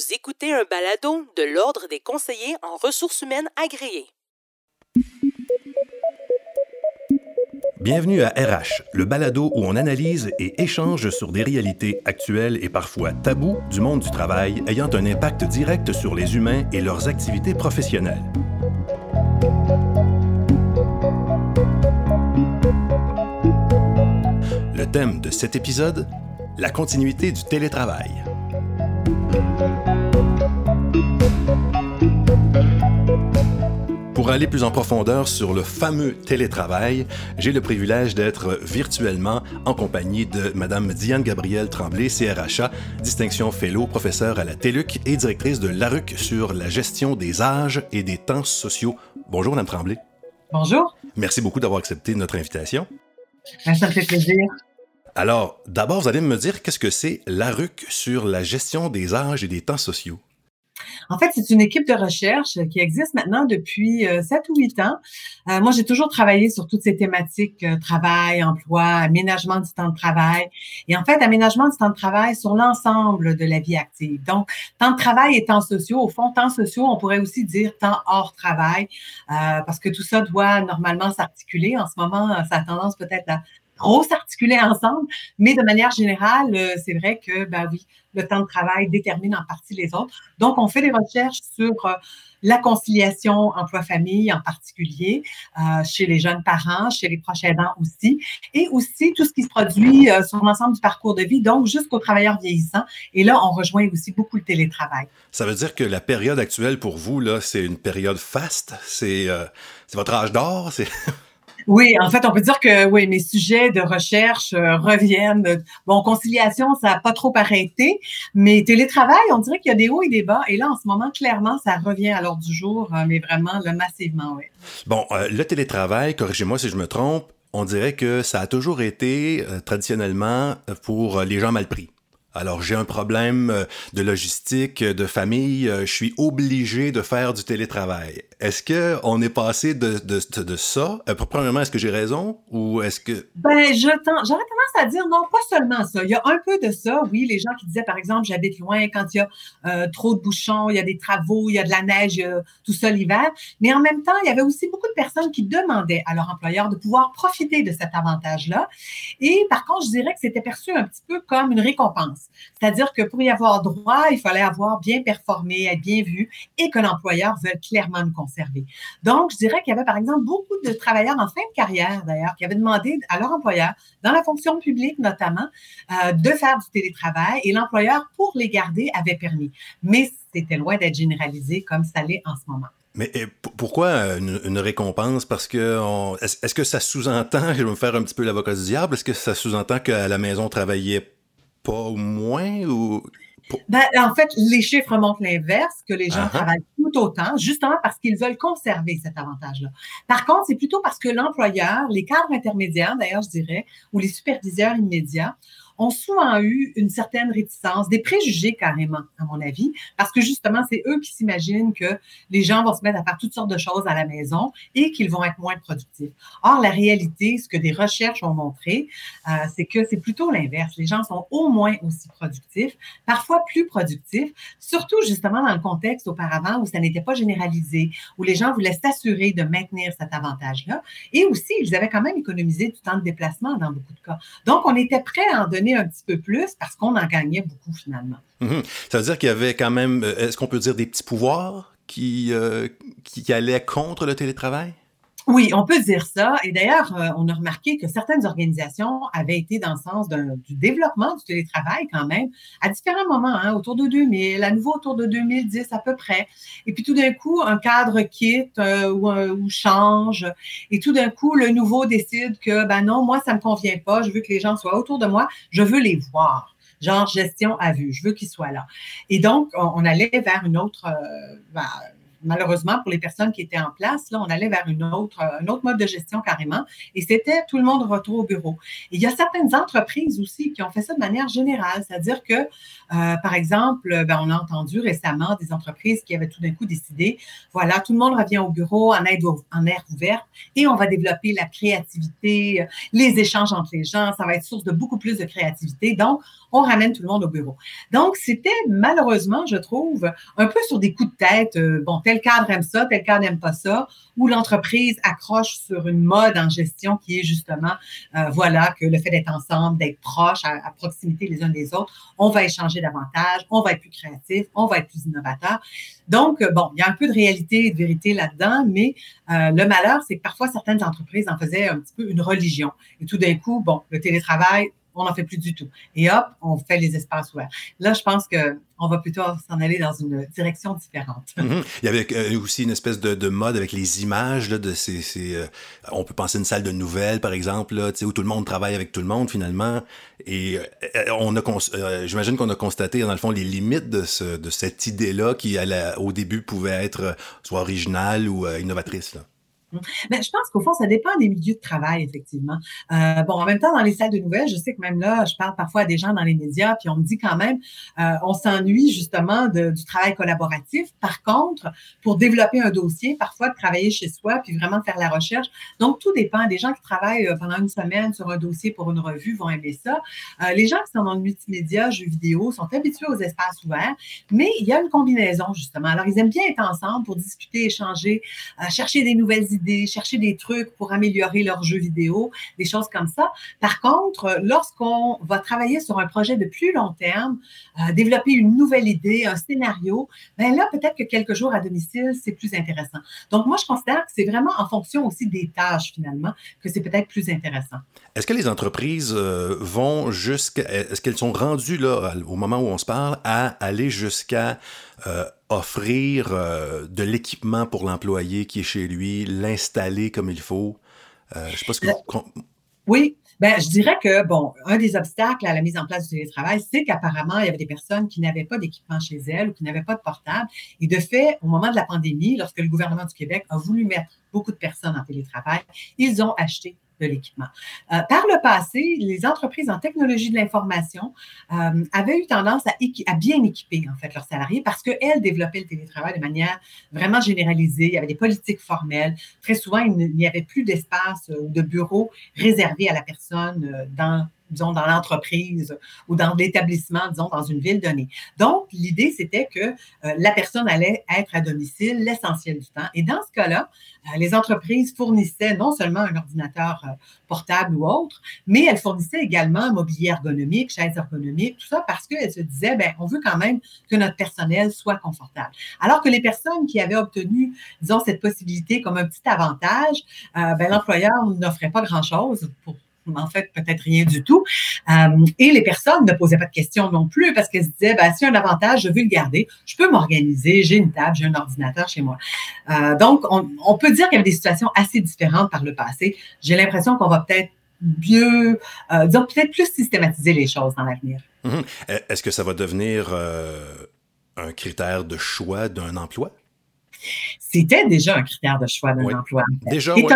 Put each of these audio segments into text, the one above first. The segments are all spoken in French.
Vous écoutez un balado de l'Ordre des conseillers en ressources humaines agréés. Bienvenue à RH, le balado où on analyse et échange sur des réalités actuelles et parfois tabous du monde du travail ayant un impact direct sur les humains et leurs activités professionnelles. Le thème de cet épisode, la continuité du télétravail. Pour aller plus en profondeur sur le fameux télétravail, j'ai le privilège d'être virtuellement en compagnie de Mme Diane Gabrielle Tremblay, CRHA, distinction fellow, professeure à la TELUC et directrice de l'ARUC sur la gestion des âges et des temps sociaux. Bonjour, Mme Tremblay. Bonjour. Merci beaucoup d'avoir accepté notre invitation. Ben, ça me fait plaisir. Alors, d'abord, vous allez me dire qu'est-ce que c'est l'ARUC sur la gestion des âges et des temps sociaux? En fait, c'est une équipe de recherche qui existe maintenant depuis euh, 7 ou 8 ans. Euh, moi, j'ai toujours travaillé sur toutes ces thématiques euh, travail, emploi, aménagement du temps de travail. Et en fait, aménagement du temps de travail sur l'ensemble de la vie active. Donc, temps de travail et temps sociaux. Au fond, temps sociaux, on pourrait aussi dire temps hors travail, parce que tout ça doit normalement s'articuler. En ce moment, ça a tendance peut-être à s'articuler ensemble, mais de manière générale, euh, c'est vrai que, ben oui, le temps de travail détermine en partie les autres. Donc, on fait des recherches sur euh, la conciliation emploi-famille en particulier, euh, chez les jeunes parents, chez les proches aidants aussi, et aussi tout ce qui se produit sur l'ensemble du parcours de vie, donc jusqu'aux travailleurs vieillissants. Et là, on rejoint aussi beaucoup le télétravail. Ça veut dire que la période actuelle pour vous, là, c'est une période faste, c'est euh, votre âge d'or, c'est... Oui, en fait, on peut dire que oui, mes sujets de recherche euh, reviennent. Bon, conciliation, ça n'a pas trop arrêté, mais télétravail, on dirait qu'il y a des hauts et des bas. Et là, en ce moment, clairement, ça revient à l'ordre du jour, euh, mais vraiment massivement, oui. Bon, euh, le télétravail, corrigez-moi si je me trompe, on dirait que ça a toujours été traditionnellement pour les gens mal pris. Alors, j'ai un problème de logistique, de famille, je suis obligé de faire du télétravail. Est-ce que on est passé de, de, ça? Euh, premièrement, est-ce que j'ai raison? Ou est-ce que... Ben, j'aurais tendance à dire non, pas seulement ça. Il y a un peu de ça, oui, les gens qui disaient, par exemple, j'habite loin quand il y a euh, trop de bouchons, il y a des travaux, il y a de la neige, tout ça l'hiver. Mais en même temps, il y avait aussi beaucoup de personnes qui demandaient à leur employeur de pouvoir profiter de cet avantage-là. Et par contre, je dirais que c'était perçu un petit peu comme une récompense. C'est-à-dire que pour y avoir droit, il fallait avoir bien performé, être bien vu et que l'employeur veuille clairement me Donc, je dirais qu'il y avait, par exemple, beaucoup de travailleurs en fin de carrière, d'ailleurs, qui avaient demandé à leur employeur, dans la fonction publique notamment, euh, de faire du télétravail et l'employeur, pour les garder, avait permis. Mais c'était loin d'être généralisé comme ça l'est en ce moment. Mais pourquoi une, une, récompense? Parce que est-ce est que ça sous-entend, je vais me faire un petit peu l'avocat du diable, est-ce que ça sous-entend qu'à la maison, on travaillait pas moins ou. Ben, en fait, les chiffres montrent l'inverse, que les gens uh -huh. travaillent tout autant, justement parce qu'ils veulent conserver cet avantage-là. Par contre, c'est plutôt parce que l'employeur, les cadres intermédiaires, d'ailleurs, je dirais, ou les superviseurs immédiats, ont souvent eu une certaine réticence, des préjugés carrément, à mon avis, parce que justement, c'est eux qui s'imaginent que les gens vont se mettre à faire toutes sortes de choses à la maison et qu'ils vont être moins productifs. Or, la réalité, ce que des recherches ont montré, euh, c'est que c'est plutôt l'inverse. Les gens sont au moins aussi productifs, parfois plus productifs, surtout justement dans le contexte auparavant où ça n'était pas généralisé, où les gens voulaient s'assurer de maintenir cet avantage-là. Et aussi, ils avaient quand même économisé du temps de déplacement dans beaucoup de cas. Donc, on était prêt à en donner un petit peu plus parce qu'on en gagnait beaucoup finalement. Mmh. Ça veut dire qu'il y avait quand même, est-ce qu'on peut dire des petits pouvoirs qui, euh, qui allaient contre le télétravail? Oui, on peut dire ça. Et d'ailleurs, euh, on a remarqué que certaines organisations avaient été dans le sens du développement du télétravail quand même, à différents moments, hein, autour de 2000, à nouveau autour de 2010 à peu près. Et puis tout d'un coup, un cadre quitte euh, ou, ou, change. Et tout d'un coup, le nouveau décide que, ben non, moi, ça me convient pas. Je veux que les gens soient autour de moi. Je veux les voir genre gestion à vue. Je veux qu'ils soient là. Et donc, on, allait vers une autre, euh, malheureusement, pour les personnes qui étaient en place, là, on allait vers une un autre mode de gestion carrément. Et c'était tout le monde retour au bureau. Il y a certaines entreprises aussi qui ont fait ça de manière générale. C'est-à-dire que, euh, par exemple, ben, on a entendu récemment des entreprises qui avaient tout d'un coup décidé, voilà, tout le monde revient au bureau en, aide air ouvert et on va développer la créativité, les échanges entre les gens. Ça va être source de beaucoup plus de créativité. Donc, on ramène tout le monde au bureau. Donc, c'était malheureusement, je trouve, un peu sur des coups de tête. Euh, tel cadre aime ça, tel cadre n'aime pas ça, où l'entreprise accroche sur une mode en gestion qui est justement, euh, voilà, que le fait d'être ensemble, d'être proche, à, proximité les uns des autres, on va échanger davantage, on va être plus créatif, on va être plus innovateur. Donc, euh, bon, il y a un peu de réalité et de vérité là-dedans, mais le malheur, c'est que parfois certaines entreprises en faisaient un petit peu une religion. Et tout d'un coup, bon, le télétravail, on n'en fait plus du tout. Et hop, on fait les espaces ouverts. Là, je pense qu'on va plutôt s'en aller dans une direction différente. Mhm. Il y avait euh, aussi une espèce de, mode avec les images. Là, de ces, euh, on peut penser à une salle de nouvelles, par exemple, là, où tout le monde travaille avec tout le monde, finalement. Et euh, on a, j'imagine qu'on a constaté, dans le fond, les limites de, ce, de cette idée-là qui, au début, pouvait être soit originale ou innovatrice. Là. Mais je pense qu'au fond, ça dépend des milieux de travail, effectivement. Euh, bon, en même temps, dans les salles de nouvelles, je sais que même là, je parle parfois à des gens dans les médias, puis on me dit quand même, euh, on s'ennuie justement du travail collaboratif. Par contre, pour développer un dossier, parfois de travailler chez soi, puis vraiment faire la recherche. Donc, tout dépend. Des gens qui travaillent euh, pendant une semaine sur un dossier pour une revue vont aimer ça. Euh, les gens qui sont dans le multimédia, jeux vidéo, sont habitués aux espaces ouverts, mais il y a une combinaison, justement. Alors, ils aiment bien être ensemble pour discuter, échanger, chercher des nouvelles idées chercher des trucs pour améliorer leurs jeux vidéo, des choses comme ça. Par contre, lorsqu'on va travailler sur un projet de plus long terme, euh, développer une nouvelle idée, un scénario, ben là, peut-être que quelques jours à domicile, c'est plus intéressant. Donc, moi, je considère que c'est vraiment en fonction aussi des tâches, finalement, que c'est peut-être plus intéressant. Est-ce que les entreprises euh, vont jusqu'à... Est-ce qu'elles sont rendues, là, au moment où on se parle, à aller jusqu'à... Euh, offrir euh, de l'équipement pour l'employé qui est chez lui, l'installer comme il faut? Je sais pas ce que vous... Oui, ben, je dirais que, bon, un des obstacles à la mise en place du télétravail, c'est qu'apparemment, il y avait des personnes qui n'avaient pas d'équipement chez elles ou qui n'avaient pas de portable. Et de fait, au moment de la pandémie, lorsque le gouvernement du Québec a voulu mettre beaucoup de personnes en télétravail, ils ont acheté l'équipement. Euh, par le passé, les entreprises en technologie de l'information euh, avaient eu tendance à, bien équiper en fait leurs salariés parce qu'elles développaient le télétravail de manière vraiment généralisée. Il y avait des politiques formelles. Très souvent, il n'y avait plus d'espace ou de bureau réservé à la personne euh, dans disons, dans l'entreprise ou dans l'établissement, disons, dans une ville donnée. Donc, l'idée, c'était que euh, la personne allait être à domicile l'essentiel du temps. Et dans ce cas-là, euh, les entreprises fournissaient non seulement un ordinateur euh, portable ou autre, mais elles fournissaient également un mobilier ergonomique, chaises ergonomiques, tout ça parce qu'elles se disaient, ben, on veut quand même que notre personnel soit confortable. Alors que les personnes qui avaient obtenu, disons, cette possibilité comme un petit avantage, ben, l'employeur n'offrait pas grand-chose pour en fait, peut-être rien du tout. Euh, et les personnes ne posaient pas de questions non plus parce qu'elles se disaient, ben, si un avantage, je veux le garder, je peux m'organiser, j'ai une table, j'ai un ordinateur chez moi. Euh, donc, on, peut dire qu'il y avait des situations assez différentes par le passé. J'ai l'impression qu'on va peut-être mieux, euh, disons, peut-être plus systématiser les choses dans l'avenir. Mm-hmm. Est-ce que ça va devenir un critère de choix d'un emploi? C'était déjà un critère de choix d'un emploi. Déjà, oui.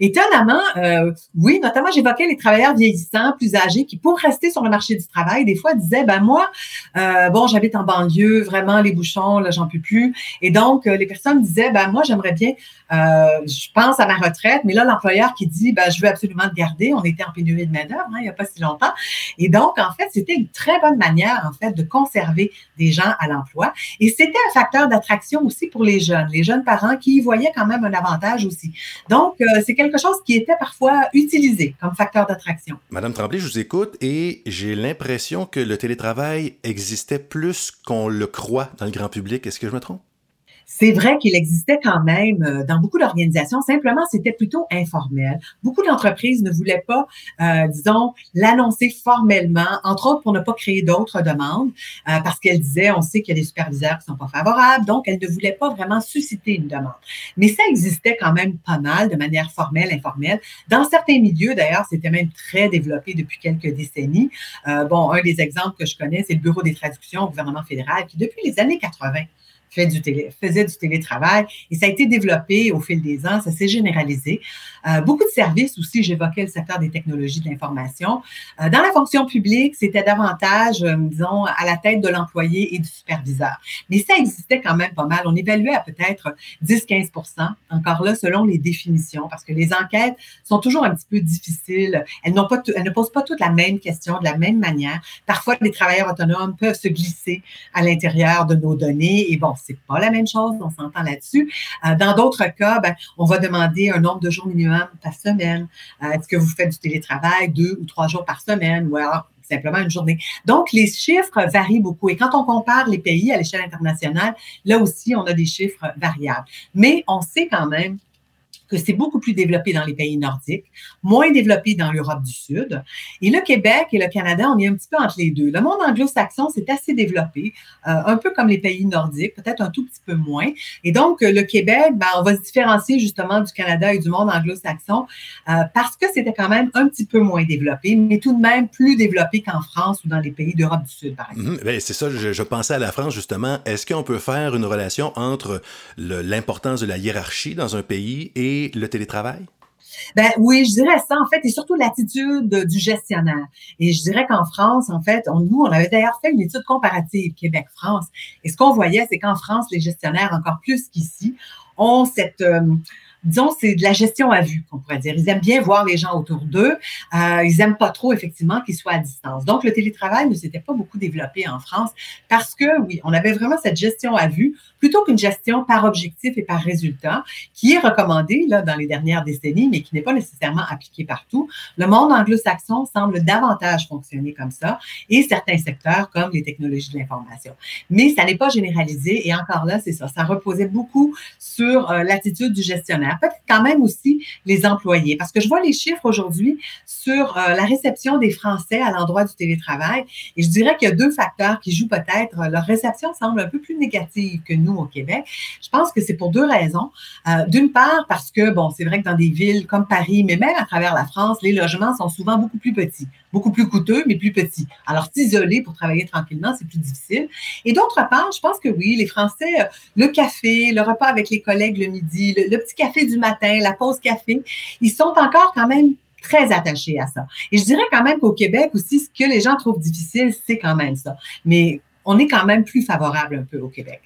Étonnamment, euh, oui, notamment j'évoquais les travailleurs vieillissants, plus âgés, qui pour rester sur le marché du travail, des fois disaient, ben moi, euh, bon, j'habite en banlieue, vraiment les bouchons, là, j'en peux plus. Et donc, euh, les personnes disaient, ben moi, j'aimerais bien, je pense à ma retraite, mais là, l'employeur qui dit, ben je veux absolument te garder. On était en pénurie de main-d'œuvre, hein, il n'y a pas si longtemps. Et donc, en fait, c'était une très bonne manière, en fait, de conserver des gens à l'emploi. Et c'était un facteur d'attraction aussi pour les jeunes, les jeunes parents qui y voyaient quand même un avantage aussi. Donc, c'est quelque quelque chose qui était parfois utilisé comme facteur d'attraction. Madame Tremblay, je vous écoute et j'ai l'impression que le télétravail existait plus qu'on le croit dans le grand public. Est-ce que je me trompe? C'est vrai qu'il existait quand même euh, dans beaucoup d'organisations. Simplement, c'était plutôt informel. Beaucoup d'entreprises ne voulaient pas, euh, disons, l'annoncer formellement, entre autres pour ne pas créer d'autres demandes, euh, parce qu'elles disaient, on sait qu'il y a des superviseurs qui sont pas favorables, donc elles ne voulaient pas vraiment susciter une demande. Mais ça existait quand même pas mal de manière formelle, informelle. Dans certains milieux, d'ailleurs, c'était même très développé depuis quelques décennies. bon, un des exemples que je connais, c'est le Bureau des traductions au gouvernement fédéral qui, depuis les années 80, fait du faisait du télétravail et ça a été développé au fil des ans, ça s'est généralisé. Euh, beaucoup de services aussi, j'évoquais le secteur des technologies de l'information. Euh, dans la fonction publique, c'était davantage, euh, disons, à la tête de l'employé et du superviseur. Mais ça existait quand même pas mal. On évaluait à peut-être 10-15% encore là, selon les définitions, parce que les enquêtes sont toujours un petit peu difficiles. Elles, n'ont pas elles ne posent pas toutes la même question de la même manière. Parfois, les travailleurs autonomes peuvent se glisser à l'intérieur de nos données et bon, c'est pas la même chose, on s'entend là-dessus. dans d'autres cas, ben, on va demander un nombre de jours minimum par semaine? Euh, est-ce que vous faites du télétravail deux ou trois jours par semaine ou alors simplement une journée? Donc, les chiffres varient beaucoup. Et quand on compare les pays à l'échelle internationale, là aussi, on a des chiffres variables. Mais on sait quand même que c'est beaucoup plus développé dans les pays nordiques, moins développé dans l'Europe du Sud. Et le Québec et le Canada, on est un petit peu entre les deux. Le monde anglo-saxon, c'est assez développé, euh, un peu comme les pays nordiques, peut-être un tout petit peu moins. Et donc, le Québec, ben, on va se différencier justement du Canada et du monde anglo-saxon euh, parce que c'était quand même un petit peu moins développé, mais tout de même plus développé qu'en France ou dans les pays d'Europe du Sud, par exemple. Ben, c'est ça, je, je, pensais à la France justement. Est-ce qu'on peut faire une relation entre l'importance de la hiérarchie dans un pays et le télétravail? Ben oui, je dirais ça en fait, et surtout l'attitude du gestionnaire. Et je dirais qu'en France, en fait, nous, on avait d'ailleurs fait une étude comparative Québec-France. Et ce qu'on voyait, c'est qu'en France, les gestionnaires, encore plus qu'ici, ont cette, euh, disons, c'est de la gestion à vue, qu'on pourrait dire. Ils aiment bien voir les gens autour d'eux. Euh, ils n'aiment pas trop, effectivement, qu'ils soient à distance. Donc, le télétravail ne s'était pas beaucoup développé en France parce que, oui, on avait vraiment cette gestion à vue plutôt qu'une gestion par objectif et par résultat qui est recommandée là, dans les dernières décennies, mais qui n'est pas nécessairement appliquée partout. Le monde anglo-saxon semble davantage fonctionner comme ça et certains secteurs comme les technologies de l'information. Mais ça n'est pas généralisé et encore là, c'est ça. Ça reposait beaucoup sur euh, l'attitude du gestionnaire peut-être quand même aussi les employés, parce que je vois les chiffres aujourd'hui sur euh, la réception des Français à l'endroit du télétravail, et je dirais qu'il y a deux facteurs qui jouent peut-être. Leur réception semble un peu plus négative que nous au Québec. Je pense que c'est pour deux raisons. Euh, d'une part, parce que, bon, c'est vrai que dans des villes comme Paris, mais même à travers la France, les logements sont souvent beaucoup plus petits, beaucoup plus coûteux, mais plus petits. Alors, s'isoler pour travailler tranquillement, c'est plus difficile. Et d'autre part, je pense que oui, les Français, euh, le café, le repas avec les collègues le midi, le petit café du matin, la pause café, ils sont encore quand même très attachés à ça. Et je dirais quand même qu'au Québec aussi, ce que les gens trouvent difficile, c'est quand même ça. Mais on est quand même plus favorable un peu au Québec.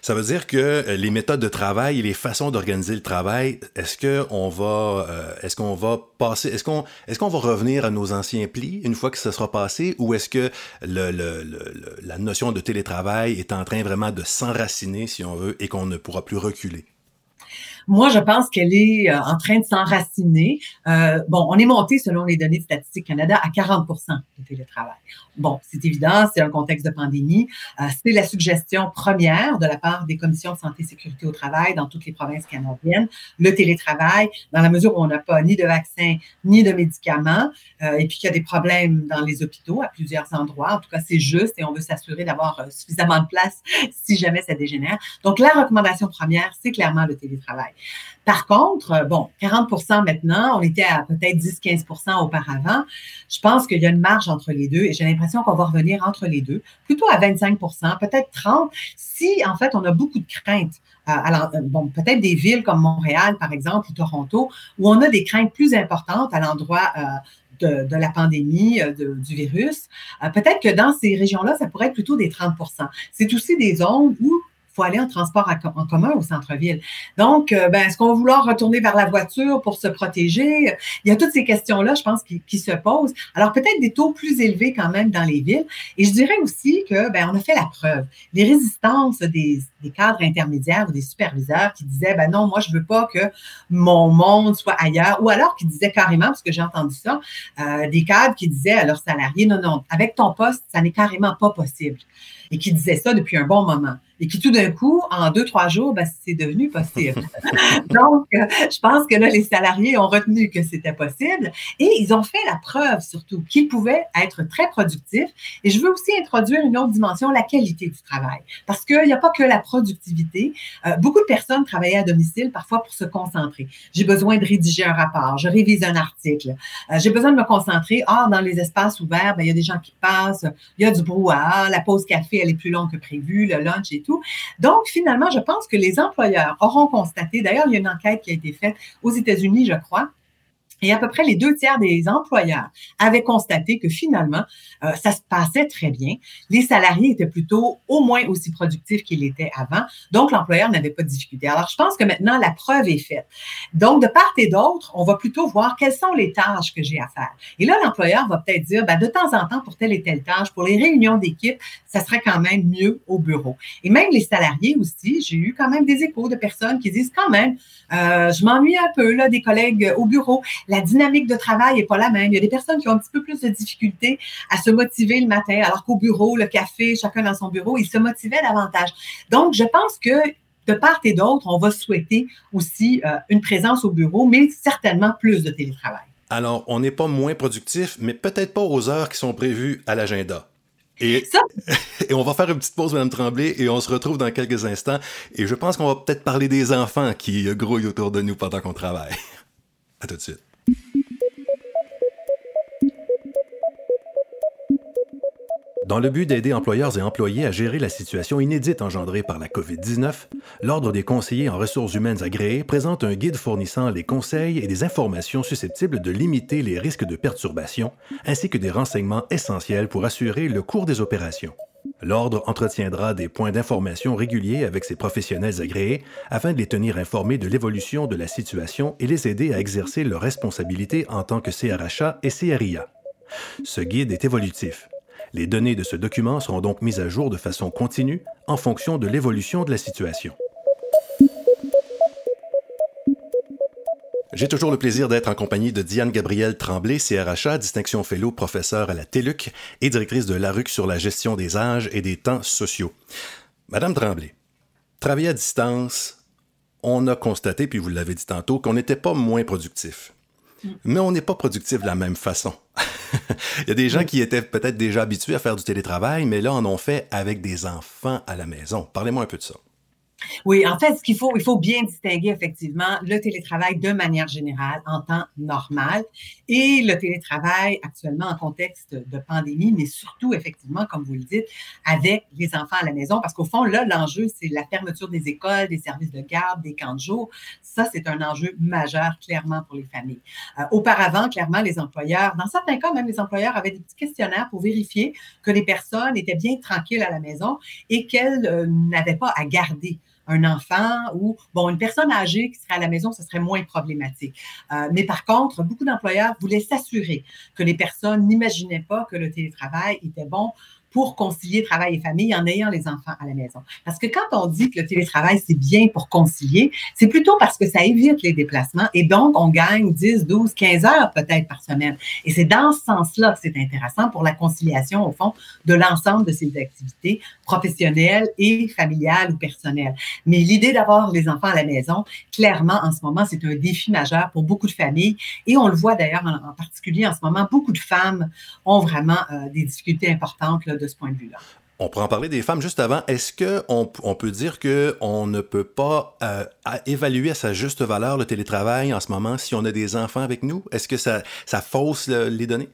Ça veut dire que euh, les méthodes de travail et les façons d'organiser le travail, est-ce qu'on va, euh, est-ce qu'on va passer, est-ce qu'on, est-ce qu'on va revenir à nos anciens plis une fois que ça sera passé, ou est-ce que la notion de télétravail est en train vraiment de s'enraciner, si on veut, et qu'on ne pourra plus reculer? Moi, je pense qu'elle est euh, en train de s'enraciner. Euh, bon, on est monté, selon les données de Statistique Canada, à 40 de télétravail. Bon, c'est évident, c'est un contexte de pandémie. Euh, c'est la suggestion première de la part des commissions de santé et sécurité au travail dans toutes les provinces canadiennes. Le télétravail, dans la mesure où on n'a pas ni de vaccins ni de médicaments, et puis qu'il y a des problèmes dans les hôpitaux à plusieurs endroits. En tout cas, c'est juste et on veut s'assurer d'avoir suffisamment de place si jamais ça dégénère. Donc, la recommandation première, c'est clairement le télétravail. Par contre, euh, bon, 40% maintenant, on était à peut-être 10-15% auparavant. Je pense qu'il y a une marge entre les deux et j'ai l'impression qu'on va revenir entre les deux, plutôt à 25% peut-être 30% si, en fait, on a beaucoup de craintes. Euh, alors, euh, peut-être des villes comme Montréal, par exemple, ou Toronto, où on a des craintes plus importantes à l'endroit de, la pandémie du virus. peut-être que dans ces régions-là, ça pourrait être plutôt des 30% C'est aussi des zones où faut aller en transport en commun au centre-ville. Donc, euh, ben, est-ce qu'on va vouloir retourner vers la voiture pour se protéger? Il y a toutes ces questions-là, je pense, qui, se posent. Alors, peut-être des taux plus élevés quand même dans les villes. Et je dirais aussi que, ben, on a fait la preuve. Les résistances des, cadres intermédiaires ou des superviseurs qui disaient, ben non, moi, je veux pas que mon monde soit ailleurs. Ou alors qui disaient carrément, parce que j'ai entendu ça, euh, des cadres qui disaient à leurs salariés, non, non, avec ton poste, ça n'est carrément pas possible. Et qui disaient ça depuis un bon moment et qui tout d'un coup, en deux, trois jours, ben, c'est devenu possible. Donc, euh, je pense que là, les salariés ont retenu que c'était possible et ils ont fait la preuve surtout qu'ils pouvaient être très productifs. Et je veux aussi introduire une autre dimension, la qualité du travail. Parce qu'il n'y a pas que la productivité. Euh, beaucoup de personnes travaillaient à domicile parfois pour se concentrer. J'ai besoin de rédiger un rapport, je révise un article, euh, j'ai besoin de me concentrer. Ah, dans les espaces ouverts, ben, il y a des gens qui passent, il y a du brouhaha, la pause café, elle est plus longue que prévu, le lunch et tout. Donc, finalement, je pense que les employeurs auront constaté, d'ailleurs, il y a une enquête qui a été faite aux États-Unis, je crois, et à peu près les deux tiers des employeurs avaient constaté que finalement, euh, ça se passait très bien. Les salariés étaient plutôt au moins aussi productifs qu'ils l'étaient avant. Donc, l'employeur n'avait pas de difficulté. Alors, je pense que maintenant, la preuve est faite. Donc, de part et d'autre, on va plutôt voir quelles sont les tâches que j'ai à faire. Et là, l'employeur va peut-être dire, ben, de temps en temps, pour telle et telle tâche, pour les réunions d'équipe, ça serait quand même mieux au bureau. Et même les salariés aussi, j'ai eu quand même des échos de personnes qui disent quand même, euh, je m'ennuie un peu là des collègues au bureau la dynamique de travail n'est pas la même. Il y a des personnes qui ont un petit peu plus de difficultés à se motiver le matin, alors qu'au bureau, le café, chacun dans son bureau, ils se motivaient davantage. Donc, je pense que de part et d'autre, on va souhaiter aussi euh, une présence au bureau, mais certainement plus de télétravail. Alors, on n'est pas moins productif, mais peut-être pas aux heures qui sont prévues à l'agenda. Et, et, on va faire une petite pause, Mme Tremblay, et on se retrouve dans quelques instants. Et je pense qu'on va peut-être parler des enfants qui grouillent autour de nous pendant qu'on travaille. À tout de suite. Dans le but d'aider employeurs et employés à gérer la situation inédite engendrée par la COVID-19, l'Ordre des conseillers en ressources humaines agréés présente un guide fournissant les conseils et des informations susceptibles de limiter les risques de perturbation, ainsi que des renseignements essentiels pour assurer le cours des opérations. L'Ordre entretiendra des points d'information réguliers avec ses professionnels agréés afin de les tenir informés de l'évolution de la situation et les aider à exercer leurs responsabilités en tant que CRHA et CRIA. Ce guide est évolutif. Les données de ce document seront donc mises à jour de façon continue en fonction de l'évolution de la situation. J'ai toujours le plaisir d'être en compagnie de Diane Gabrielle Tremblay, CRHA, distinction fellow, professeure à la TELUC et directrice de l'ARUC sur la gestion des âges et des temps sociaux. Madame Tremblay, travailler à distance, on a constaté, puis vous l'avez dit tantôt, qu'on n'était pas moins productif. Mm. Mais on n'est pas productif de la même façon. Il y a des gens qui étaient peut-être déjà habitués à faire du télétravail, mais là, en ont fait avec des enfants à la maison. Parlez-moi un peu de ça. Oui, en fait, ce qu'il faut, il faut bien distinguer effectivement le télétravail de manière générale en temps normal et le télétravail actuellement en contexte de pandémie, mais surtout effectivement, comme vous le dites, avec les enfants à la maison, parce qu'au fond, là, l'enjeu, c'est la fermeture des écoles, des services de garde, des camps de jour. Ça, c'est un enjeu majeur, clairement, pour les familles. Euh, auparavant, clairement, les employeurs, dans certains cas, même les employeurs avaient des petits questionnaires pour vérifier que les personnes étaient bien tranquilles à la maison et qu'elles euh, n'avaient pas à garder un enfant ou, bon, une personne âgée qui serait à la maison, ce serait moins problématique. Euh, mais par contre, beaucoup d'employeurs voulaient s'assurer que les personnes n'imaginaient pas que le télétravail était bon pour concilier travail et famille en ayant les enfants à la maison. Parce que quand on dit que le télétravail, c'est bien pour concilier, c'est plutôt parce que ça évite les déplacements et donc on gagne 10, 12, 15 heures peut-être par semaine. Et c'est dans ce sens-là que c'est intéressant pour la conciliation, au fond, de l'ensemble de ces activités professionnelles et familiales ou personnelles. Mais l'idée d'avoir les enfants à la maison, clairement, en ce moment, c'est un défi majeur pour beaucoup de familles. Et on le voit d'ailleurs en, particulier en ce moment, beaucoup de femmes ont vraiment euh, des difficultés importantes là, de ce point de vue-là. On pourrait en parler des femmes juste avant. Est-ce qu'on on peut dire qu'on ne peut pas euh, évaluer à sa juste valeur le télétravail en ce moment si on a des enfants avec nous? Est-ce que ça fausse les données?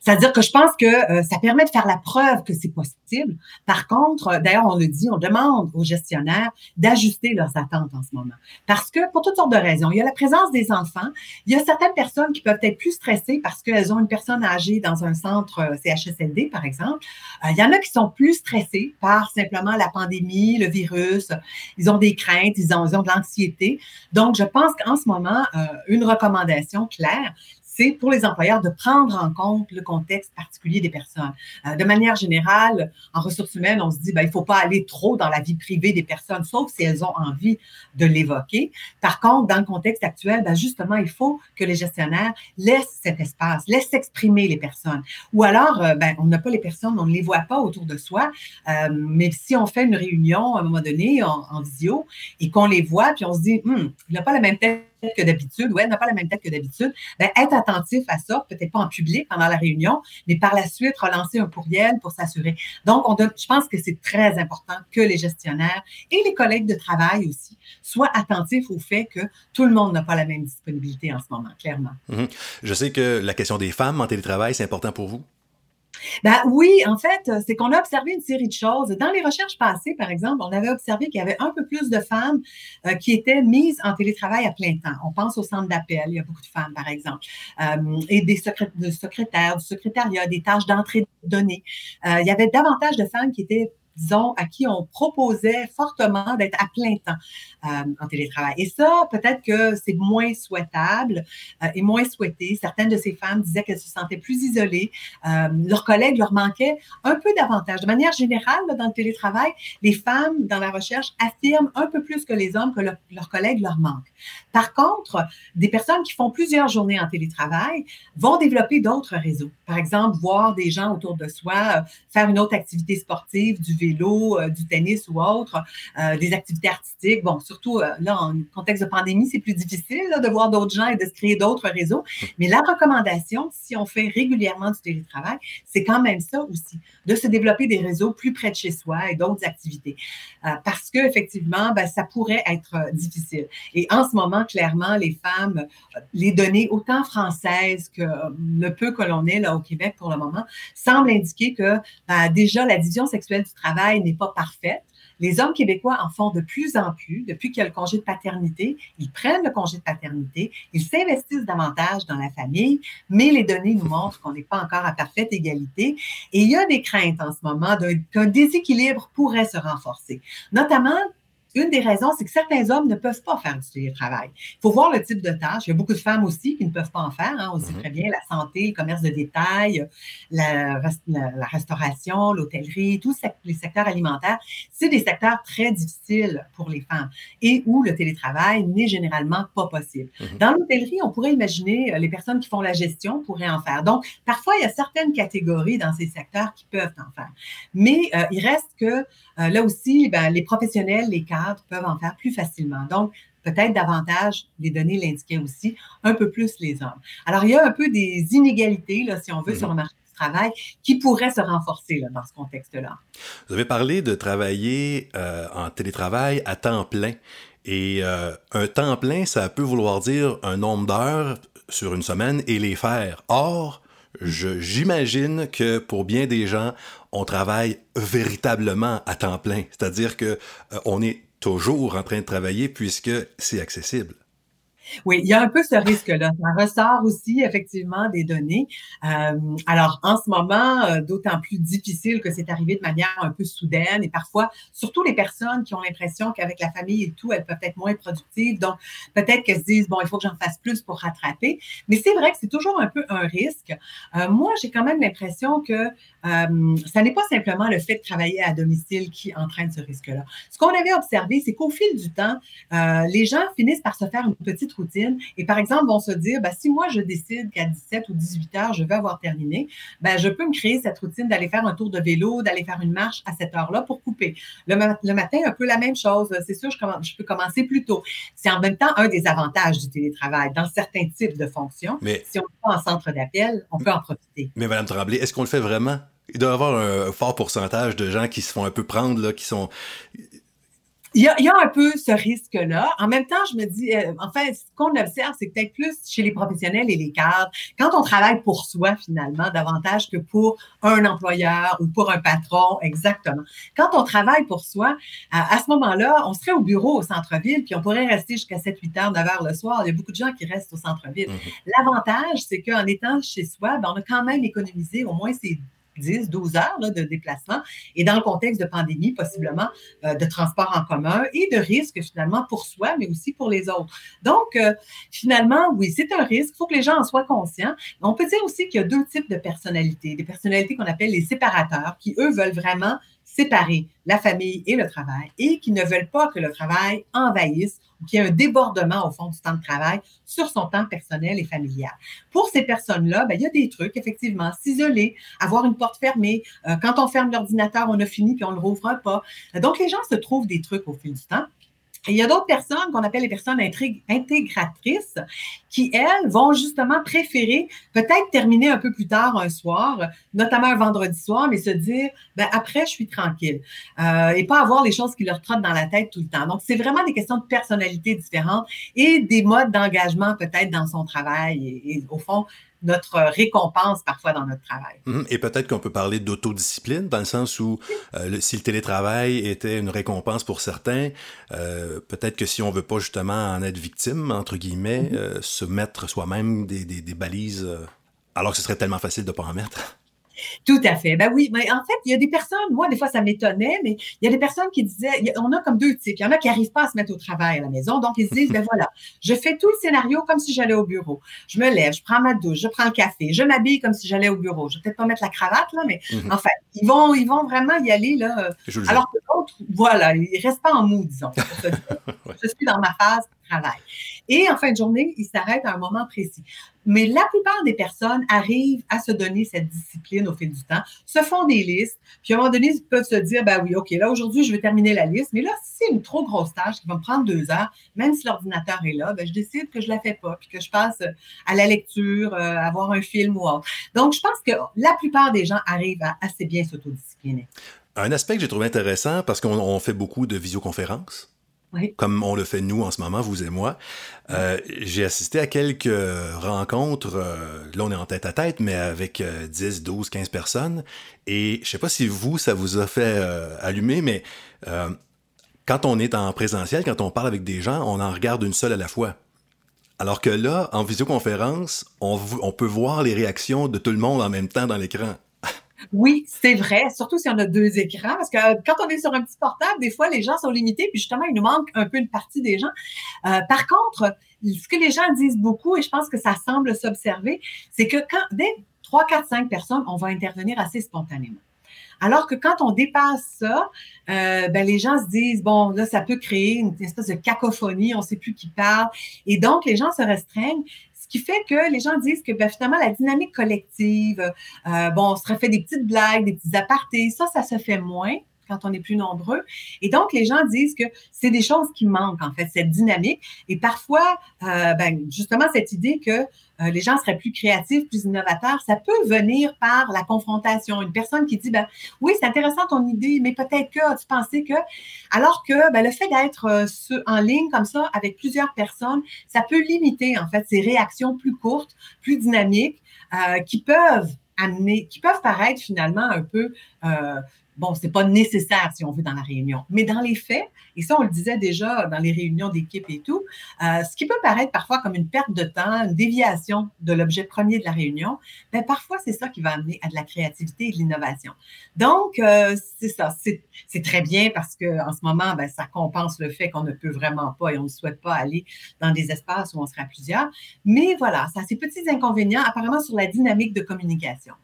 C'est-à-dire que je pense que euh, ça permet de faire la preuve que c'est possible. Par contre, euh, d'ailleurs, on le dit, on demande aux gestionnaires d'ajuster leurs attentes en ce moment. Parce que, pour toutes sortes de raisons, il y a la présence des enfants. Il y a certaines personnes qui peuvent être plus stressées parce qu'elles ont une personne âgée dans un centre euh, CHSLD, par exemple. il y en a qui sont plus stressés par simplement la pandémie, le virus. Ils ont des craintes, ils ont de l'anxiété. Donc, je pense qu'en ce moment, une recommandation claire, c'est pour les employeurs de prendre en compte le contexte particulier des personnes. Euh, de manière générale, en ressources humaines, on se dit, ben, il ne faut pas aller trop dans la vie privée des personnes, sauf si elles ont envie de l'évoquer. Par contre, dans le contexte actuel, ben, justement, il faut que les gestionnaires laissent cet espace, laissent s'exprimer les personnes. Ou alors, euh, ben, on n'a pas les personnes, on ne les voit pas autour de soi, euh, mais si on fait une réunion à un moment donné en, visio et qu'on les voit, puis on se dit, hum, il n'a pas la même tête que d'habitude, ou elle n'a pas la même tête que d'habitude, ben, être attentif à ça, peut-être pas en public pendant la réunion, mais par la suite, relancer un courriel pour s'assurer. Donc, on je pense que c'est très important que les gestionnaires et les collègues de travail aussi soient attentifs au fait que tout le monde n'a pas la même disponibilité en ce moment, clairement. Mhm. Je sais que la question des femmes en télétravail, c'est important pour vous? Ben oui, en fait, c'est qu'on a observé une série de choses. Dans les recherches passées, par exemple, on avait observé qu'il y avait un peu plus de femmes euh, qui étaient mises en télétravail à plein temps. On pense au centre d'appel, il y a beaucoup de femmes, par exemple, euh, et des secrétaires, du secrétariat, des tâches d'entrée de données. Euh, il y avait davantage de femmes qui étaient disons, à qui on proposait fortement d'être à plein temps euh, en télétravail. Et ça, peut-être que c'est moins souhaitable euh, et moins souhaité. Certaines de ces femmes disaient qu'elles se sentaient plus isolées. Euh, leurs collègues leur manquaient un peu davantage. De manière générale, dans le télétravail, les femmes, dans la recherche, affirment un peu plus que les hommes que leurs collègues leur manquent. Par contre, des personnes qui font plusieurs journées en télétravail vont développer d'autres réseaux. Par exemple, voir des gens autour de soi faire une autre activité sportive, du vélo, euh, du tennis ou autre, euh, des activités artistiques. Bon, surtout euh, là, en contexte de pandémie, c'est plus difficile de voir d'autres gens et de se créer d'autres réseaux. Mais la recommandation, si on fait régulièrement du télétravail, c'est quand même ça aussi, de se développer des réseaux plus près de chez soi et d'autres activités. parce que effectivement, ben, ça pourrait être difficile. Et en ce moment, clairement, les femmes, les données autant françaises que le peu que l'on est là au Québec pour le moment, semblent indiquer que ben, déjà la division sexuelle du travail n'est pas parfaite. Les hommes québécois en font de plus en plus. Depuis qu'il y a le congé de paternité, ils prennent le congé de paternité, ils s'investissent davantage dans la famille, mais les données nous montrent qu'on n'est pas encore à parfaite égalité. Et il y a des craintes en ce moment qu'un déséquilibre pourrait se renforcer, notamment une des raisons, c'est que certains hommes ne peuvent pas faire du télétravail. Il faut voir le type de tâche. Il y a beaucoup de femmes aussi qui ne peuvent pas en faire. Hein. On sait mhm. très bien la santé, le commerce de détail, la, restauration, l'hôtellerie, tous les secteurs alimentaires. C'est des secteurs très difficiles pour les femmes et où le télétravail n'est généralement pas possible. Mhm. Dans l'hôtellerie, on pourrait imaginer euh, les personnes qui font la gestion pourraient en faire. Donc, parfois, il y a certaines catégories dans ces secteurs qui peuvent en faire. Mais euh, il reste que là aussi, ben, les professionnels, les cadres peuvent en faire plus facilement. Donc, peut-être davantage, les données l'indiquaient aussi, un peu plus les hommes. Alors, il y a un peu des inégalités, là, si on veut, sur le mhm. marché du travail qui pourraient se renforcer dans ce contexte-là. Vous avez parlé de travailler euh, en télétravail à temps plein. Et euh, un temps plein, ça peut vouloir dire un nombre d'heures sur une semaine et les faire. Or, j'imagine que pour bien des gens, on travaille véritablement à temps plein. C'est-à-dire que euh, on est toujours en train de travailler puisque c'est accessible. Oui, il y a un peu ce risque-là. Ça ressort aussi effectivement des données. Euh, alors, en ce moment, euh, d'autant plus difficile que c'est arrivé de manière un peu soudaine et parfois, surtout les personnes qui ont l'impression qu'avec la famille et tout, elles peuvent être moins productives. Donc, peut-être qu'elles se disent, bon, il faut que j'en fasse plus pour rattraper. Mais c'est vrai que c'est toujours un peu un risque. Euh, moi, j'ai quand même l'impression que ça n'est pas simplement le fait de travailler à domicile qui entraîne ce risque-là. Ce qu'on avait observé, c'est qu'au fil du temps, les gens finissent par se faire une petite routine et par exemple vont se dire, ben, si moi je décide qu'à 17 ou 18 heures, je vais avoir terminé, ben, je peux me créer cette routine d'aller faire un tour de vélo, d'aller faire une marche à cette heure-là pour couper. Le, matin, un peu la même chose. C'est sûr, je, je, peux commencer plus tôt. C'est en même temps un des avantages du télétravail dans certains types de fonctions. Mais, si on est pas en centre d'appel, on peut en profiter. Mais Mme Tremblay, est-ce qu'on le fait vraiment? Il doit y avoir un fort pourcentage de gens qui se font un peu prendre, là, qui sont il y, a, il y a, un peu ce risque-là. En même temps, je me dis, euh, enfin, ce qu'on observe, c'est peut-être plus chez les professionnels et les cadres, quand on travaille pour soi, finalement, davantage que pour un employeur ou pour un patron, exactement. Quand on travaille pour soi, à, ce moment-là, on serait au bureau au centre-ville, puis on pourrait rester jusqu'à 7-8 heures, 9 heures le soir. Il y a beaucoup de gens qui restent au centre-ville. Mm-hmm. L'avantage, c'est qu'en étant chez soi, ben, on a quand même économisé au moins ces 10, 12 heures de déplacement et dans le contexte de pandémie, possiblement euh, de transport en commun et de risque finalement pour soi, mais aussi pour les autres. Donc, euh, finalement, oui, c'est un risque. Il faut que les gens en soient conscients. On peut dire aussi qu'il y a deux types de personnalités. Des personnalités qu'on appelle les séparateurs, qui, eux, veulent vraiment séparer la famille et le travail et qui ne veulent pas que le travail envahisse ou qu'il y ait un débordement au fond du temps de travail sur son temps personnel et familial. Pour ces personnes-là, ben, il y a des trucs, effectivement, s'isoler, avoir une porte fermée. Euh, quand on ferme l'ordinateur, on a fini puis on ne le rouvre pas. Donc, les gens se trouvent des trucs au fil du temps il y a d'autres personnes qu'on appelle les personnes intégratrices qui, elles, vont justement préférer peut-être terminer un peu plus tard un soir, notamment un vendredi soir, mais se dire, ben, après, je suis tranquille euh, et pas avoir les choses qui leur trottent dans la tête tout le temps. Donc, c'est vraiment des questions de personnalité différentes et des modes d'engagement peut-être dans son travail et, au fond, notre récompense parfois dans notre travail. Mhm. Et peut-être qu'on peut parler d'autodiscipline dans le sens où euh, si le télétravail était une récompense pour certains, euh, peut-être que si on veut pas justement en être victime, entre guillemets, mhm. euh, se mettre soi-même des, des, des balises, alors que ce serait tellement facile de pas en mettre. Tout à fait. Ben oui, mais en fait, il y a des personnes, moi, des fois, ça m'étonnait, mais il y a des personnes qui disaient, on a comme deux types. Il y en a qui n'arrivent pas à se mettre au travail à la maison. Donc, ils se disent, ben voilà, je fais tout le scénario comme si j'allais au bureau. Je me lève, je prends ma douche, je prends le café, je m'habille comme si j'allais au bureau. Je vais peut-être pas mettre la cravate, là, mais mhm. en fait, ils vont, ils vont vraiment y aller, là. alors que d'autres, voilà, ils restent pas en mou, disons. je suis dans ma phase Et en fin de journée, ils s'arrêtent à un moment précis. Mais la plupart des personnes arrivent à se donner cette discipline au fil du temps, se font des listes, puis à un moment donné, ils peuvent se dire, ben oui, OK, là, aujourd'hui, je vais terminer la liste, mais là, si c'est une trop grosse tâche qui va me prendre deux heures, même si l'ordinateur est là, ben, je décide que je ne la fais pas, puis que je passe à la lecture, euh, à voir un film ou autre. Donc, je pense que la plupart des gens arrivent à assez bien s'autodiscipliner. Un aspect que j'ai trouvé intéressant, parce qu'on fait beaucoup de visioconférences, comme on le fait nous en ce moment, vous et moi. Euh, j'ai assisté à quelques rencontres, euh, là on est en tête à tête, mais avec 10, 12, 15 personnes. Et je sais pas si vous, ça vous a fait euh, allumer, mais quand on est en présentiel, quand on parle avec des gens, on en regarde une seule à la fois. Alors que là, en visioconférence, on, on peut voir les réactions de tout le monde en même temps dans l'écran. Oui, c'est vrai, surtout si on a deux écrans, parce que euh, quand on est sur un petit portable, des fois, les gens sont limités, puis justement, il nous manque un peu une partie des gens. Euh, par contre, ce que les gens disent beaucoup, et je pense que ça semble s'observer, c'est que quand, dès 3, 4, 5 personnes, on va intervenir assez spontanément. Alors que quand on dépasse ça, euh, ben les gens se disent bon là ça peut créer une espèce de cacophonie, on ne sait plus qui parle, et donc les gens se restreignent qui fait que les gens disent que ben, finalement, la dynamique collective, euh, bon, on se refait des petites blagues, des petits apartés, ça, ça se fait moins quand on est plus nombreux. Et donc, les gens disent que c'est des choses qui manquent, en fait, cette dynamique. Et parfois, euh, ben, justement, cette idée que euh, les gens seraient plus créatifs, plus innovateurs, ça peut venir par la confrontation. Une personne qui dit, ben, oui, c'est intéressant ton idée, mais peut-être que tu pensais que, alors que ben, le fait d'être euh, en ligne comme ça avec plusieurs personnes, ça peut limiter, en fait, ces réactions plus courtes, plus dynamiques, qui peuvent amener, qui peuvent paraître finalement un peu bon, c'est pas nécessaire si on veut dans la réunion. Mais dans les faits, et ça, on le disait déjà dans les réunions d'équipe et tout, euh, ce qui peut paraître parfois comme une perte de temps, une déviation de l'objet premier de la réunion, ben, parfois, c'est ça qui va amener à de la créativité et de l'innovation. Donc, euh, c'est ça. C'est très bien parce qu'en ce moment, ben, ça compense le fait qu'on ne peut vraiment pas et on ne souhaite pas aller dans des espaces où on sera plusieurs. Mais voilà, ça a ces petits inconvénients apparemment sur la dynamique de communication.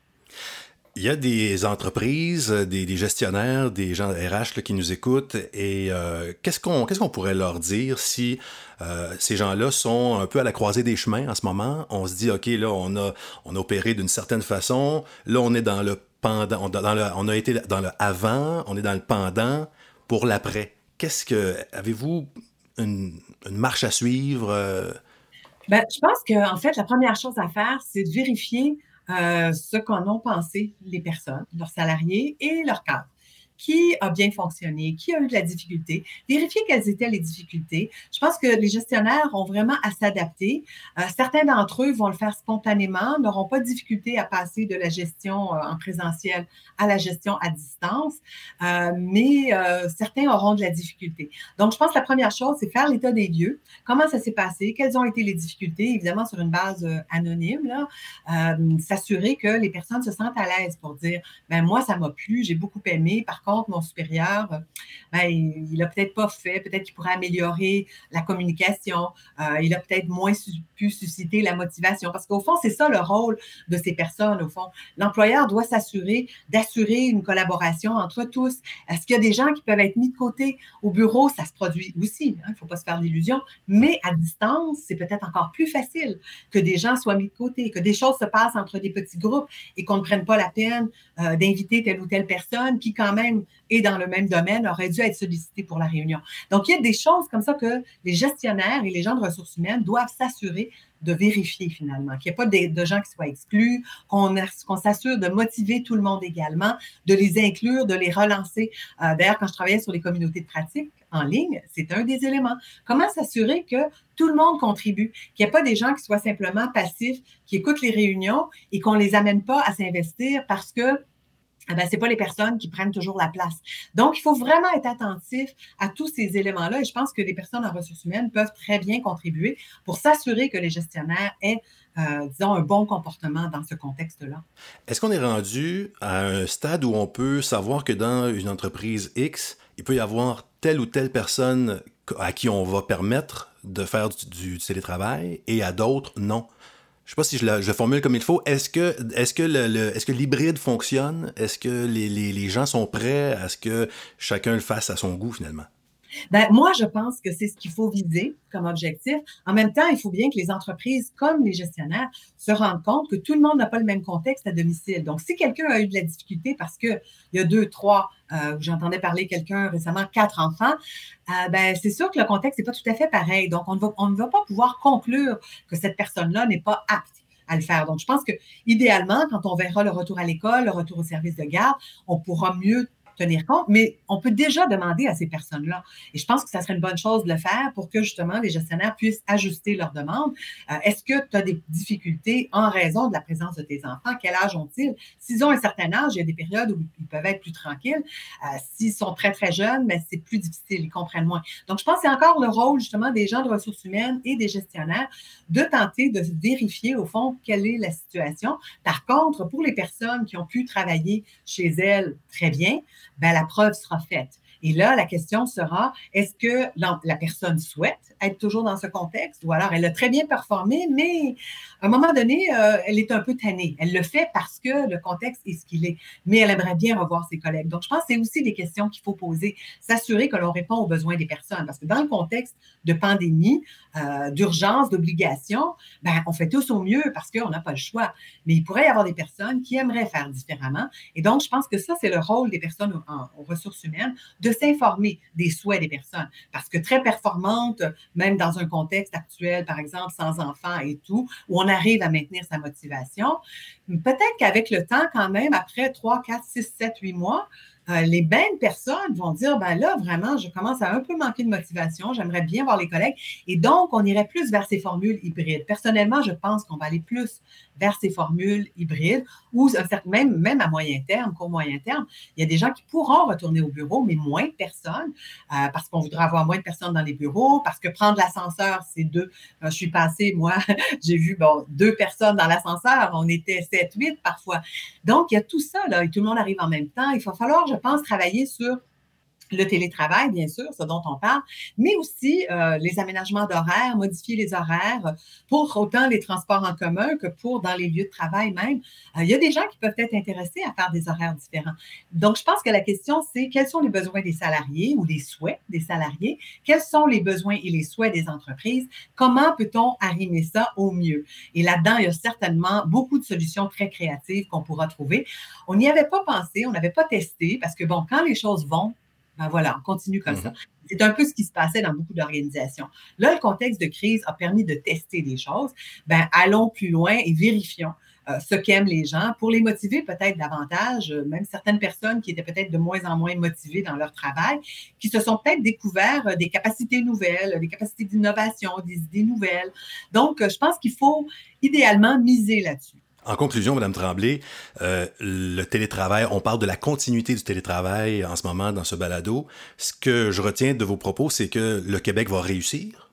Il y a des entreprises, des, gestionnaires, des gens RH qui nous écoutent et euh, qu'est-ce qu'on qu'est-ce pourrait leur dire si euh, ces gens-là sont un peu à la croisée des chemins en ce moment? On se dit ok là on a on a opéré d'une certaine façon, là on est dans le pendant, dans le, on a été dans le avant, on est dans le pendant pour l'après. Qu'est-ce que avez-vous une, marche à suivre euh? ben, je pense que en fait la première chose à faire c'est de vérifier euh, ce qu'en ont pensé les personnes, leurs salariés et leurs cadres qui a bien fonctionné, qui a eu de la difficulté, vérifier quelles étaient les difficultés. Je pense que les gestionnaires ont vraiment à s'adapter. Euh, certains d'entre eux vont le faire spontanément, n'auront pas de difficulté à passer de la gestion euh, en présentiel à la gestion à distance, euh, mais certains auront de la difficulté. Donc, je pense que la première chose, c'est faire l'état des lieux. Comment ça s'est passé? Quelles ont été les difficultés? Évidemment, sur une base anonyme, s'assurer que les personnes se sentent à l'aise pour dire, ben moi, ça m'a plu, j'ai beaucoup aimé. Par mon supérieur, ben, il n'a peut-être pas fait, peut-être qu'il pourrait améliorer la communication, euh, il a peut-être moins pu susciter la motivation. Parce qu'au fond, c'est ça le rôle de ces personnes, au fond. L'employeur doit s'assurer d'assurer une collaboration entre tous. Est-ce qu'il y a des gens qui peuvent être mis de côté? Au bureau? Ça se produit aussi, hein, il ne faut pas se faire d'illusions, mais à distance, c'est peut-être encore plus facile que des gens soient mis de côté, que des choses se passent entre des petits groupes et qu'on ne prenne pas la peine euh, d'inviter telle ou telle personne qui, quand même, et dans le même domaine auraient dû être sollicités pour la réunion. Donc, il y a des choses comme ça que les gestionnaires et les gens de ressources humaines doivent s'assurer de vérifier finalement, qu'il n'y ait pas de, gens qui soient exclus, qu'on s'assure de motiver tout le monde également, de les inclure, de les relancer. Euh, d'ailleurs, quand je travaillais sur les communautés de pratique en ligne, c'est un des éléments. Comment s'assurer que tout le monde contribue, qu'il n'y ait pas des gens qui soient simplement passifs, qui écoutent les réunions et qu'on ne les amène pas à s'investir parce que eh ben, ce pas les personnes qui prennent toujours la place. Donc, il faut vraiment être attentif à tous ces éléments-là et je pense que les personnes en ressources humaines peuvent très bien contribuer pour s'assurer que les gestionnaires aient, euh, disons, un bon comportement dans ce contexte-là. Est-ce qu'on est rendu à un stade où on peut savoir que dans une entreprise X, il peut y avoir telle ou telle personne à qui on va permettre de faire du, télétravail et à d'autres, non? Je sais pas si je le, formule comme il faut. Est-ce que, est-ce que, le, est-ce que l'hybride fonctionne? Est-ce que les, les, les, gens sont prêts à ce que chacun le fasse à son goût finalement? Ben, moi, je pense que c'est ce qu'il faut viser comme objectif. En même temps, il faut bien que les entreprises, comme les gestionnaires, se rendent compte que tout le monde n'a pas le même contexte à domicile. Donc, si quelqu'un a eu de la difficulté parce qu'il y a deux, trois, euh, j'entendais parler quelqu'un récemment, quatre enfants, euh, ben, c'est sûr que le contexte n'est pas tout à fait pareil. Donc, on, on ne va pas pouvoir conclure que cette personne-là n'est pas apte à le faire. Donc, je pense que idéalement, quand on verra le retour à l'école, le retour au service de garde, on pourra mieux tenir compte, mais on peut déjà demander à ces personnes-là. Et je pense que ça serait une bonne chose de le faire pour que justement les gestionnaires puissent ajuster leurs demandes. Euh, est-ce que tu as des difficultés en raison de la présence de tes enfants? Quel âge ont-ils? S'ils ont un certain âge, il y a des périodes où ils peuvent être plus tranquilles. Euh, s'ils sont très, très jeunes, mais c'est plus difficile, ils comprennent moins. Donc, je pense que c'est encore le rôle justement des gens de ressources humaines et des gestionnaires de tenter de vérifier au fond quelle est la situation. Par contre, pour les personnes qui ont pu travailler chez elles très bien, ben, la preuve sera faite. Et là, la question sera, est-ce que la, personne souhaite être toujours dans ce contexte ou alors elle a très bien performé, mais à un moment donné, euh, elle est un peu tannée. Elle le fait parce que le contexte est ce qu'il est, mais elle aimerait bien revoir ses collègues. Donc, je pense que c'est aussi des questions qu'il faut poser, s'assurer que l'on répond aux besoins des personnes. Parce que dans le contexte de pandémie, euh, d'urgence, d'obligation, ben, on fait tous au mieux parce qu'on n'a pas le choix. Mais il pourrait y avoir des personnes qui aimeraient faire différemment. Et donc, je pense que ça, c'est le rôle des personnes aux ressources humaines de s'informer des souhaits des personnes. Parce que très performante, même dans un contexte actuel, par exemple, sans enfants et tout, où on arrive à maintenir sa motivation, peut-être qu'avec le temps, quand même, après 3, 4, 6, 7, 8 mois, euh, les mêmes personnes vont dire, ben là, vraiment, je commence à un peu manquer de motivation, j'aimerais bien voir les collègues. Et donc, on irait plus vers ces formules hybrides. Personnellement, je pense qu'on va aller plus vers ces formules hybrides ou même, même à moyen terme, court moyen terme, il y a des gens qui pourront retourner au bureau, mais moins de personnes euh, parce qu'on voudra avoir moins de personnes dans les bureaux, parce que prendre l'ascenseur, c'est deux. Euh, je suis passée, moi, j'ai vu bon, deux personnes dans l'ascenseur, on était sept, huit parfois. Donc, il y a tout ça, là, et tout le monde arrive en même temps. Il va falloir, je pense, travailler sur le télétravail, bien sûr, ce dont on parle, mais aussi euh, les aménagements d'horaires, modifier les horaires pour autant les transports en commun que pour dans les lieux de travail même. Euh, il y a des gens qui peuvent être intéressés à faire des horaires différents. Donc, je pense que la question, c'est quels sont les besoins des salariés ou les souhaits des salariés? Quels sont les besoins et les souhaits des entreprises? Comment peut-on arrimer ça au mieux? Et là-dedans, il y a certainement beaucoup de solutions très créatives qu'on pourra trouver. On n'y avait pas pensé, on n'avait pas testé parce que, bon, quand les choses vont, ben voilà, on continue comme ça. Mm-hmm. C'est un peu ce qui se passait dans beaucoup d'organisations. Là, le contexte de crise a permis de tester des choses. Ben, allons plus loin et vérifions euh, ce qu'aiment les gens pour les motiver peut-être davantage, euh, même certaines personnes qui étaient peut-être de moins en moins motivées dans leur travail, qui se sont peut-être découvert euh, des capacités nouvelles, des capacités d'innovation, des idées nouvelles. Donc, je pense qu'il faut idéalement miser là-dessus. En conclusion, Madame Tremblay, euh, le télétravail, on parle de la continuité du télétravail en ce moment dans ce balado. Ce que je retiens de vos propos, c'est que le Québec va réussir.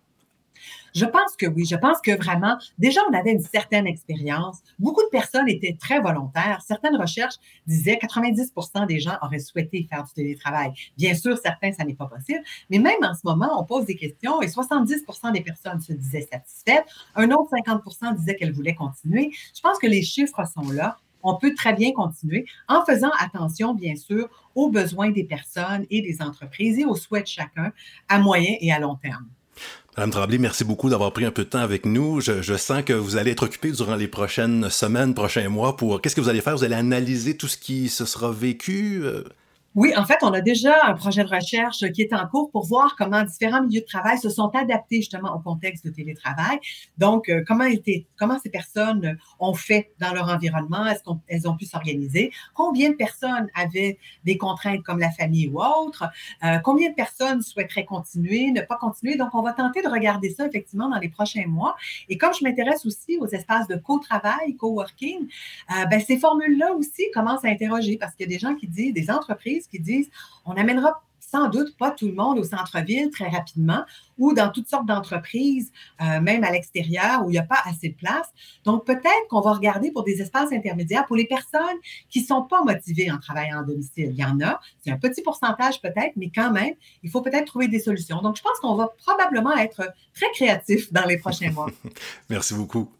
Je pense que oui. Je pense que vraiment, déjà, on avait une certaine expérience. Beaucoup de personnes étaient très volontaires. Certaines recherches disaient 90% des gens auraient souhaité faire du télétravail. Bien sûr, certains, ça n'est pas possible. Mais même en ce moment, on pose des questions et 70% des personnes se disaient satisfaites. Un autre 50% disait qu'elles voulaient continuer. Je pense que les chiffres sont là on peut très bien continuer en faisant attention, bien sûr, aux besoins des personnes et des entreprises et aux souhaits de chacun à moyen et à long terme. Madame Tremblay, merci beaucoup d'avoir pris un peu de temps avec nous. Je, sens que vous allez être occupé durant les prochaines semaines, prochains mois pour... Qu'est-ce que vous allez faire? Vous allez analyser tout ce qui se sera vécu? Oui, en fait, on a déjà un projet de recherche qui est en cours pour voir comment différents milieux de travail se sont adaptés justement au contexte de télétravail. Donc, euh, comment, était, comment ces personnes ont fait dans leur environnement? Est-ce qu'elles ont pu s'organiser? Combien de personnes avaient des contraintes comme la famille ou autre? Euh, combien de personnes souhaiteraient continuer, ne pas continuer? Donc, on va tenter de regarder ça effectivement dans les prochains mois. Et comme je m'intéresse aussi aux espaces de co-travail, co-working, euh, ben, ces formules-là aussi commencent à interroger parce qu'il y a des gens qui disent, des entreprises qui disent on n'amènera sans doute pas tout le monde au centre-ville très rapidement ou dans toutes sortes d'entreprises, euh, même à l'extérieur où il n'y a pas assez de place. Donc, peut-être qu'on va regarder pour des espaces intermédiaires pour les personnes qui ne sont pas motivées en travaillant en domicile. Il y en a, c'est un petit pourcentage peut-être, mais quand même, il faut peut-être trouver des solutions. Donc, je pense qu'on va probablement être très créatifs dans les prochains mois. Merci beaucoup.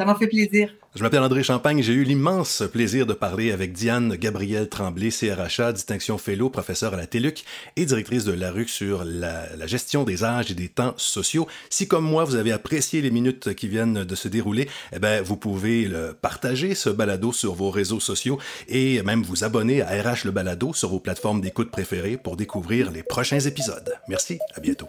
Ça m'a fait plaisir. Je m'appelle André Champagne j'ai eu l'immense plaisir de parler avec Diane Gabrielle Tremblay, CRHA, distinction fellow, professeure à la TELUC et directrice de la RUC sur la, gestion des âges et des temps sociaux. Si, comme moi, vous avez apprécié les minutes qui viennent de se dérouler, eh ben, vous pouvez le partager, ce balado, sur vos réseaux sociaux et même vous abonner à RH Le Balado sur vos plateformes d'écoute préférées pour découvrir les prochains épisodes. Merci, à bientôt.